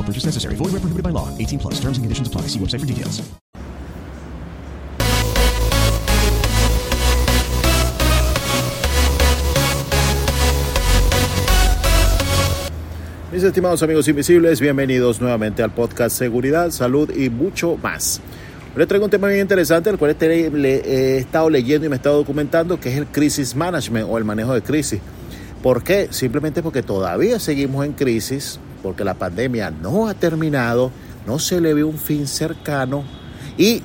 No purchase necessary. Void where prohibited by law. 18 plus. Terms and conditions apply. See website for details. Mis estimados amigos invisibles, bienvenidos nuevamente al podcast Seguridad, Salud y mucho más. Les traigo un tema bien interesante, el cual he estado leyendo y me he estado documentando, que es el crisis management o el manejo de crisis. ¿Por qué? Simplemente porque todavía seguimos en crisis, porque la pandemia no ha terminado, no se le ve un fin cercano y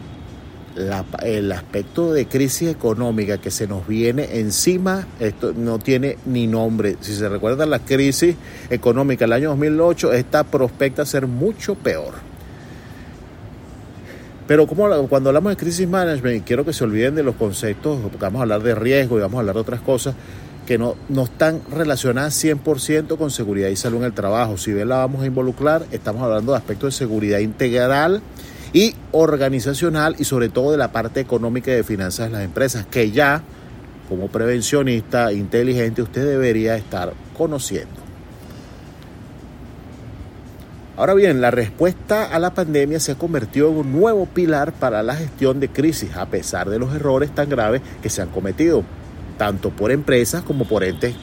el aspecto de crisis económica que se nos viene encima, esto no tiene ni nombre. Si se recuerdan la crisis económica del año 2008, esta prospecta ser mucho peor. Pero como cuando hablamos de crisis management, quiero que se olviden de los conceptos, porque vamos a hablar de riesgo y vamos a hablar de otras cosas que no, no están relacionadas 100% con seguridad y salud en el trabajo. Si bien la vamos a involucrar, estamos hablando de aspectos de seguridad integral y organizacional y sobre todo de la parte económica y de finanzas de las empresas, que ya como prevencionista inteligente usted debería estar conociendo. Ahora bien, la respuesta a la pandemia se ha convertido en un nuevo pilar para la gestión de crisis, a pesar de los errores tan graves que se han cometido, tanto por empresas como por entes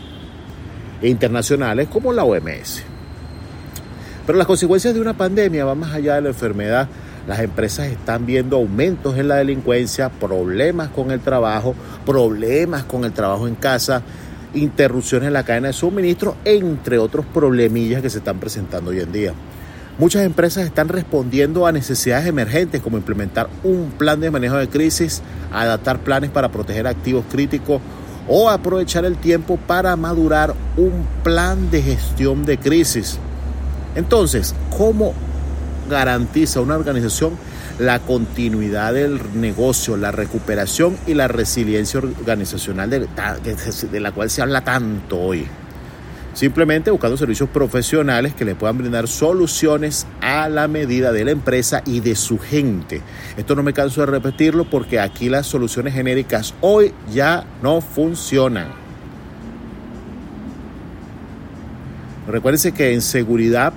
internacionales como la OMS. Pero las consecuencias de una pandemia van más allá de la enfermedad las empresas están viendo aumentos en la delincuencia, problemas con el trabajo, problemas con el trabajo en casa, interrupciones en la cadena de suministro, entre otros problemillas que se están presentando hoy en día. Muchas empresas están respondiendo a necesidades emergentes como implementar un plan de manejo de crisis, adaptar planes para proteger activos críticos o aprovechar el tiempo para madurar un plan de gestión de crisis. Entonces, ¿cómo garantiza una organización la continuidad del negocio, la recuperación y la resiliencia organizacional de, la cual se habla tanto hoy. Simplemente buscando servicios profesionales que le puedan brindar soluciones a la medida de la empresa y de su gente. Esto no me canso de repetirlo porque aquí las soluciones genéricas hoy ya no funcionan. Recuérdense que en seguridad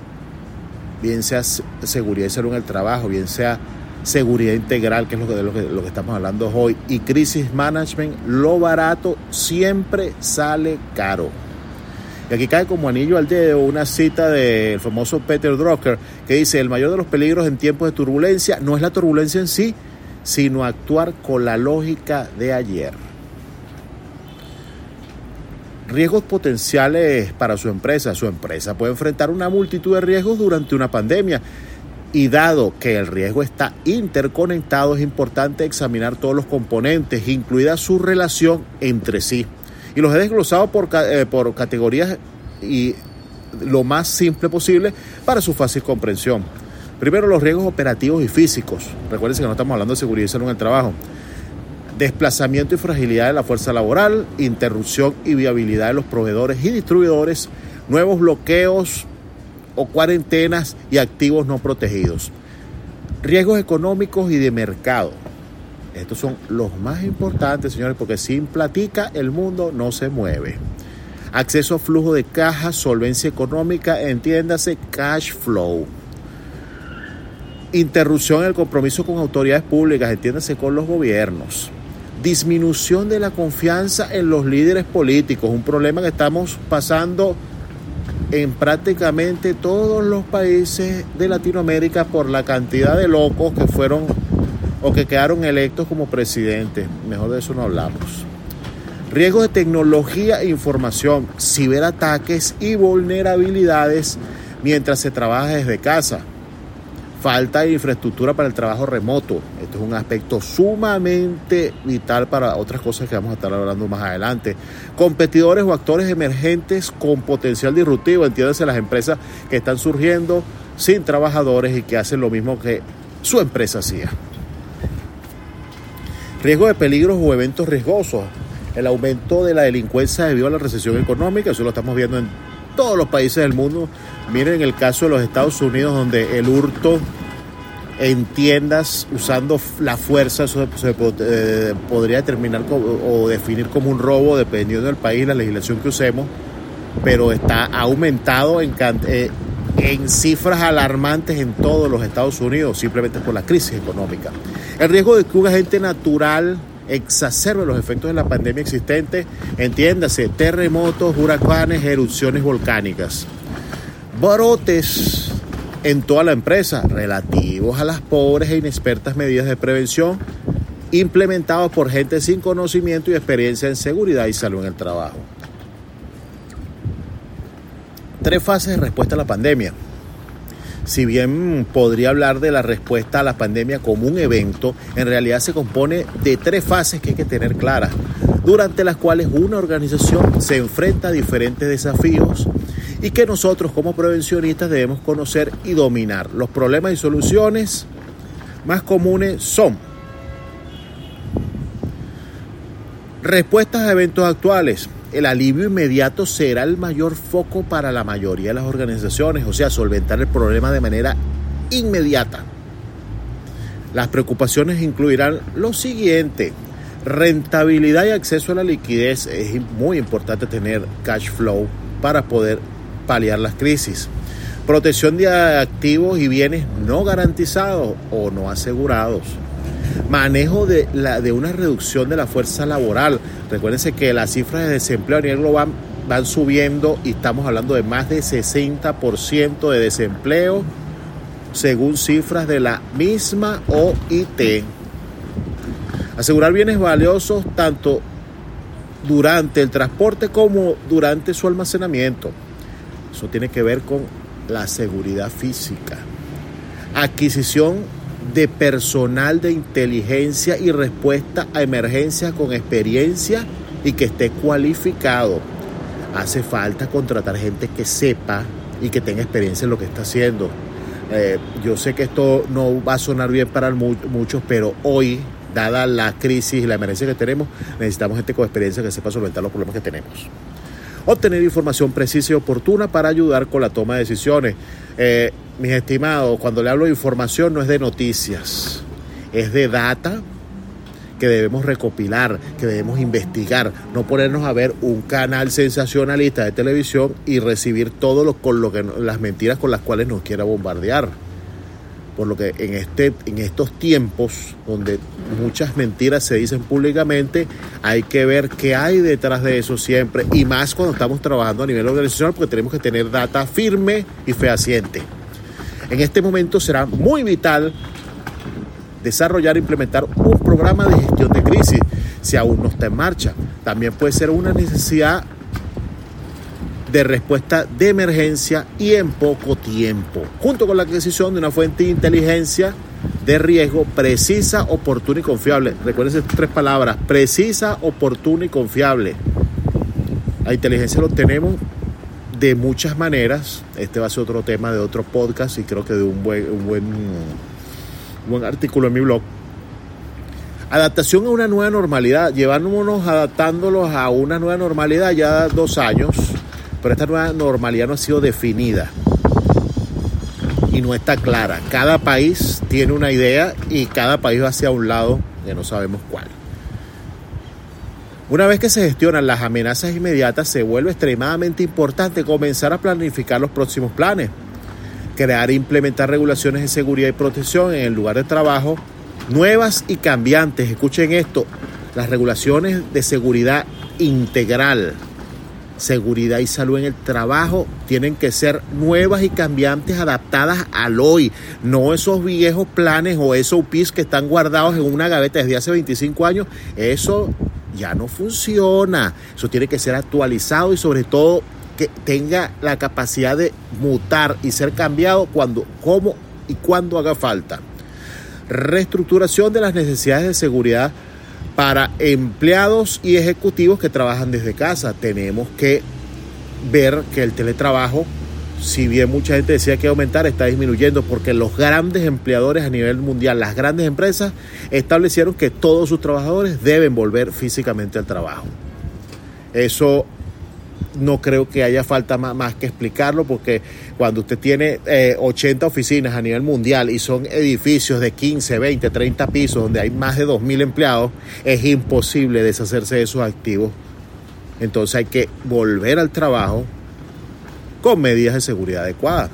bien sea seguridad y salud en el trabajo, bien sea seguridad integral, que es lo que, lo lo que estamos hablando hoy, y crisis management, lo barato siempre sale caro. Y aquí cae como anillo al dedo una cita del famoso Peter Drucker que dice, el mayor de los peligros en tiempos de turbulencia no es la turbulencia en sí, sino actuar con la lógica de ayer. Riesgos potenciales para su empresa. Su empresa puede enfrentar una multitud de riesgos durante una pandemia. Y dado que el riesgo está interconectado, es importante examinar todos los componentes, incluida su relación entre sí. Y los he desglosado por, eh, por categorías y lo más simple posible para su fácil comprensión. Primero, los riesgos operativos y físicos. Recuerden que no estamos hablando de seguridad y salud en el trabajo desplazamiento y fragilidad de la fuerza laboral, interrupción y viabilidad de los proveedores y distribuidores, nuevos bloqueos o cuarentenas y activos no protegidos. Riesgos económicos y de mercado. Estos son los más importantes, señores, porque sin platica el mundo no se mueve. Acceso a flujo de caja, solvencia económica, entiéndase cash flow. Interrupción del compromiso con autoridades públicas, entiéndase con los gobiernos. Disminución de la confianza en los líderes políticos, un problema que estamos pasando en prácticamente todos los países de Latinoamérica por la cantidad de locos que fueron o que quedaron electos como presidentes. Mejor de eso no hablamos. Riesgos de tecnología e información, ciberataques y vulnerabilidades mientras se trabaja desde casa falta de infraestructura para el trabajo remoto. Esto es un aspecto sumamente vital para otras cosas que vamos a estar hablando más adelante. Competidores o actores emergentes con potencial disruptivo, entiéndase las empresas que están surgiendo sin trabajadores y que hacen lo mismo que su empresa hacía. Riesgo de peligros o eventos riesgosos. El aumento de la delincuencia debido a la recesión económica, eso lo estamos viendo en todos los países del mundo. Miren el caso de los Estados Unidos, donde el hurto en tiendas usando la fuerza, eso se, eh, podría determinar o definir como un robo, dependiendo del país, la legislación que usemos, pero está aumentado en, eh, en cifras alarmantes en todos los Estados Unidos, simplemente por la crisis económica. El riesgo de que un agente natural exacerbe los efectos de la pandemia existente, entiéndase, terremotos, huracanes, erupciones volcánicas. Brotes en toda la empresa relativos a las pobres e inexpertas medidas de prevención implementados por gente sin conocimiento y experiencia en seguridad y salud en el trabajo. Tres fases de respuesta a la pandemia si bien podría hablar de la respuesta a la pandemia como un evento, en realidad se compone de tres fases que hay que tener claras, durante las cuales una organización se enfrenta a diferentes desafíos y que nosotros como prevencionistas debemos conocer y dominar. Los problemas y soluciones más comunes son respuestas a eventos actuales, el alivio inmediato será el mayor foco para la mayoría de las organizaciones, o sea, solventar el problema de manera inmediata. Las preocupaciones incluirán lo siguiente, rentabilidad y acceso a la liquidez. Es muy importante tener cash flow para poder paliar las crisis. Protección de activos y bienes no garantizados o no asegurados manejo de, la, de una reducción de la fuerza laboral. Recuérdense que las cifras de desempleo a nivel global van subiendo y estamos hablando de más de 60% de desempleo según cifras de la misma OIT. Asegurar bienes valiosos tanto durante el transporte como durante su almacenamiento. Eso tiene que ver con la seguridad física. Adquisición de personal de inteligencia y respuesta a emergencias con experiencia y que esté cualificado. Hace falta contratar gente que sepa y que tenga experiencia en lo que está haciendo. Eh, yo sé que esto no va a sonar bien para muchos, pero hoy, dada la crisis y la emergencia que tenemos, necesitamos gente con experiencia que sepa solventar los problemas que tenemos. Obtener información precisa y oportuna para ayudar con la toma de decisiones. Eh, mis estimados, cuando le hablo de información no es de noticias, es de data que debemos recopilar, que debemos investigar, no ponernos a ver un canal sensacionalista de televisión y recibir todo lo, con lo que las mentiras con las cuales nos quiera bombardear. Por lo que en, este, en estos tiempos donde muchas mentiras se dicen públicamente, hay que ver qué hay detrás de eso siempre y más cuando estamos trabajando a nivel organizacional porque tenemos que tener data firme y fehaciente. En este momento será muy vital desarrollar e implementar un programa de gestión de crisis si aún no está en marcha. También puede ser una necesidad de respuesta de emergencia y en poco tiempo, junto con la adquisición de una fuente de inteligencia de riesgo precisa, oportuna y confiable. Recuerden tres palabras, precisa, oportuna y confiable. La inteligencia lo tenemos de muchas maneras. Este va a ser otro tema de otro podcast y creo que de un buen, un buen, buen artículo en mi blog. Adaptación a una nueva normalidad, llevándonos adaptándolos a una nueva normalidad ya dos años, pero esta nueva normalidad no ha sido definida. y no está clara. Cada país tiene una idea y cada país va hacia un lado que no sabemos cuál. Una vez que se gestionan las amenazas inmediatas, se vuelve extremadamente importante comenzar a planificar los próximos planes, crear e implementar regulaciones de seguridad y protección en el lugar de trabajo, nuevas y cambiantes. Escuchen esto, las regulaciones de seguridad integral, seguridad y salud en el trabajo tienen que ser nuevas y cambiantes, adaptadas al hoy, no esos viejos planes o esos UPIs que están guardados en una gaveta desde hace 25 años. Eso ya no funciona. Eso tiene que ser actualizado y sobre todo que tenga la capacidad de mutar y ser cambiado cuando, como y cuando haga falta. Reestructuración de las necesidades de seguridad para empleados y ejecutivos que trabajan desde casa. Tenemos que ver que el teletrabajo si bien mucha gente decía que aumentar, está disminuyendo porque los grandes empleadores a nivel mundial, las grandes empresas, establecieron que todos sus trabajadores deben volver físicamente al trabajo. Eso no creo que haya falta más, que explicarlo porque cuando usted tiene 80 eh, oficinas a nivel mundial y son edificios de 15, 20, 30 pisos donde hay más de 2.000 empleados, es imposible deshacerse de esos activos. Entonces hay que volver al trabajo con medidas de seguridad adecuadas.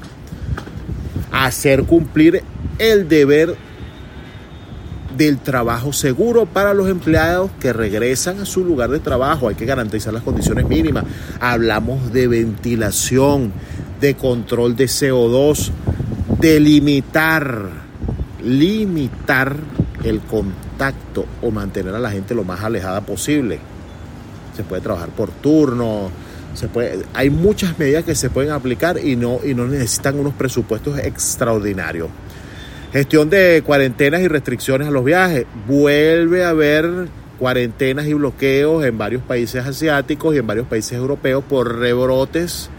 Hacer cumplir el deber del trabajo seguro para los empleados que regresan a su lugar de trabajo. Hay que garantizar las condiciones mínimas. Hablamos de ventilación, de control de CO2, de limitar, limitar el contacto o mantener a la gente lo más alejada posible. Se puede trabajar por turno, se puede, hay muchas medidas que se pueden aplicar y no, y no necesitan unos presupuestos extraordinarios. Gestión de cuarentenas y restricciones a los viajes. Vuelve a haber cuarentenas y bloqueos en varios países asiáticos y en varios países europeos por rebrotes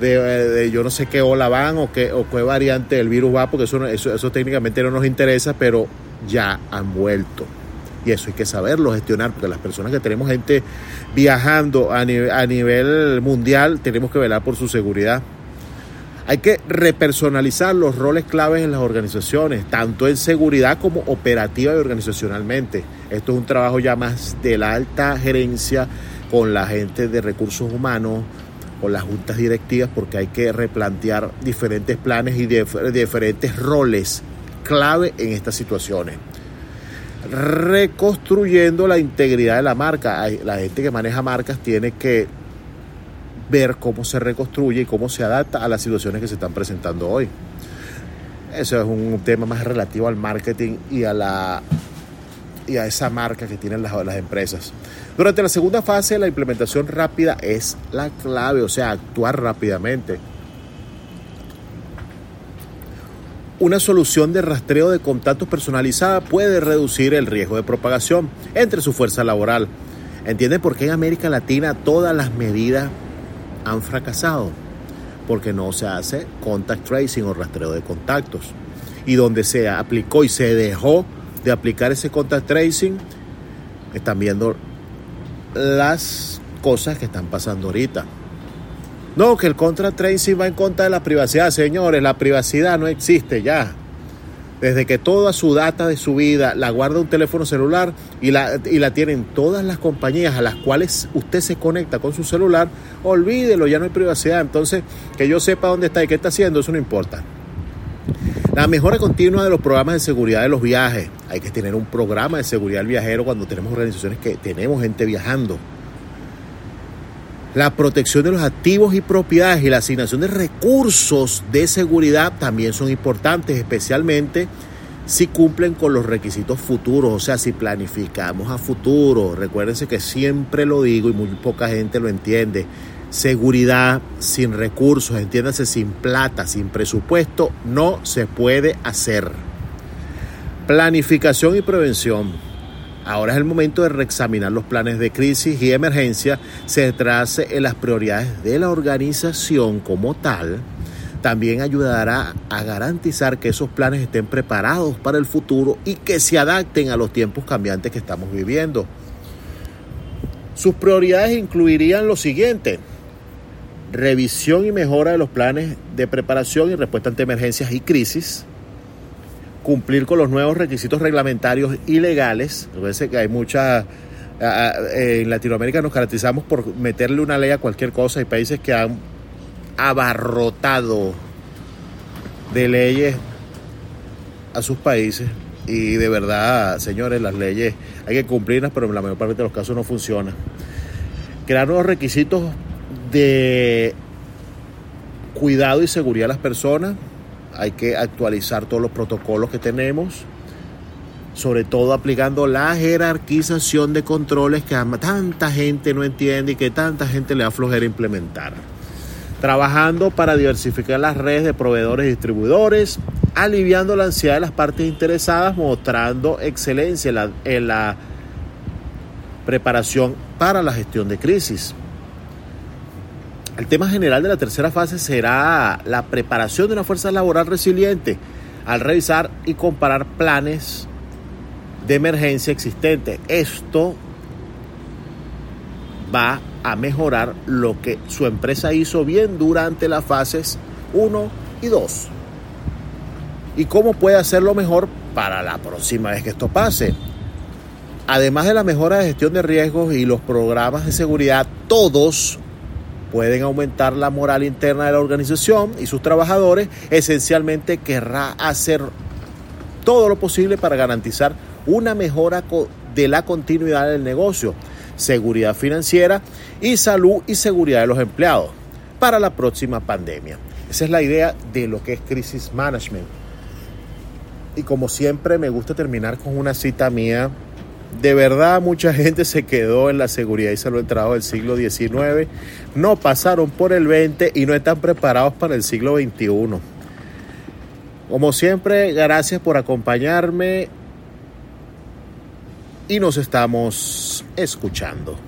de, yo no sé qué ola van o qué, o qué variante del virus va, porque eso, eso, eso técnicamente no nos interesa, pero ya han vuelto. Y eso hay que saberlo gestionar, porque las personas que tenemos gente viajando a, a nivel mundial, tenemos que velar por su seguridad. Hay que repersonalizar los roles claves en las organizaciones, tanto en seguridad como operativa y organizacionalmente. Esto es un trabajo ya más de la alta gerencia con la gente de recursos humanos, con las juntas directivas, porque hay que replantear diferentes planes y diferentes roles clave en estas situaciones reconstruyendo la integridad de la marca. La gente que maneja marcas tiene que ver cómo se reconstruye y cómo se adapta a las situaciones que se están presentando hoy. Eso es un tema más relativo al marketing y a la y a esa marca que tienen las, las empresas. Durante la segunda fase, la implementación rápida es la clave, o sea, actuar rápidamente. Una solución de rastreo de contactos personalizada puede reducir el riesgo de propagación entre su fuerza laboral. ¿Entienden por qué en América Latina todas las medidas han fracasado? Porque no se hace contact tracing o rastreo de contactos. Y donde se aplicó y se dejó de aplicar ese contact tracing, están viendo las cosas que están pasando ahorita. No, que el contra tracing va en contra de la privacidad. Señores, la privacidad no existe ya. Desde que toda su data de su vida la guarda un teléfono celular y la, y la tienen todas las compañías a las cuales usted se conecta con su celular, olvídelo, ya no hay privacidad. Entonces, que yo sepa dónde está y qué está haciendo, eso no importa. La mejora continua de los programas de seguridad de los viajes. Hay que tener un programa de seguridad del viajero cuando tenemos organizaciones que tenemos gente viajando la protección de los activos y propiedades y la asignación de recursos de seguridad también son importantes, especialmente si cumplen con los requisitos futuros, o sea, si planificamos a futuro. Recuérdense que siempre lo digo y muy poca gente lo entiende. Seguridad sin recursos, entiéndase, sin plata, sin presupuesto, no se puede hacer. Planificación y prevención. Ahora es el momento de reexaminar los planes de crisis y emergencia, centrarse en las prioridades de la organización como tal. También ayudará a garantizar que esos planes estén preparados para el futuro y que se adapten a los tiempos cambiantes que estamos viviendo. Sus prioridades incluirían lo siguiente. revisión y mejora de los planes de preparación y respuesta ante emergencias y crisis, cumplir con los nuevos requisitos reglamentarios y legales. Parece que hay muchas. En Latinoamérica nos caracterizamos por meterle una ley a cualquier cosa. Hay países que han abarrotado de leyes a sus países. Y de verdad, señores, las leyes hay que cumplirlas, pero en la mayor parte de los casos no funcionan. Crear nuevos requisitos de cuidado y seguridad de las personas. Hay que actualizar todos los protocolos que tenemos, sobre todo aplicando la jerarquización de controles que tanta gente no entiende y que tanta gente le da flojera implementar. Trabajando para diversificar las redes de proveedores y distribuidores, aliviando la ansiedad de las partes interesadas, mostrando excelencia en la, en la preparación para la gestión de crisis. El tema general de la tercera fase será la preparación de una fuerza laboral resiliente al revisar y comparar planes de emergencia existentes. Esto va a mejorar lo que su empresa hizo bien durante las fases 1 y 2. ¿Y cómo puede hacerlo mejor para la próxima vez que esto pase? Además de la mejora de gestión de riesgos y los programas de seguridad, todos pueden aumentar la moral interna de la organización y sus trabajadores, esencialmente querrá hacer todo lo posible para garantizar una mejora de la continuidad del negocio, seguridad financiera y salud y seguridad de los empleados para la próxima pandemia. Esa es la idea de lo que es crisis management. Y como siempre me gusta terminar con una cita mía de verdad mucha gente se quedó en la seguridad y salud del trabajo del siglo XIX, no pasaron por el XX y no están preparados para el siglo XXI. Como siempre, gracias por acompañarme y nos estamos escuchando.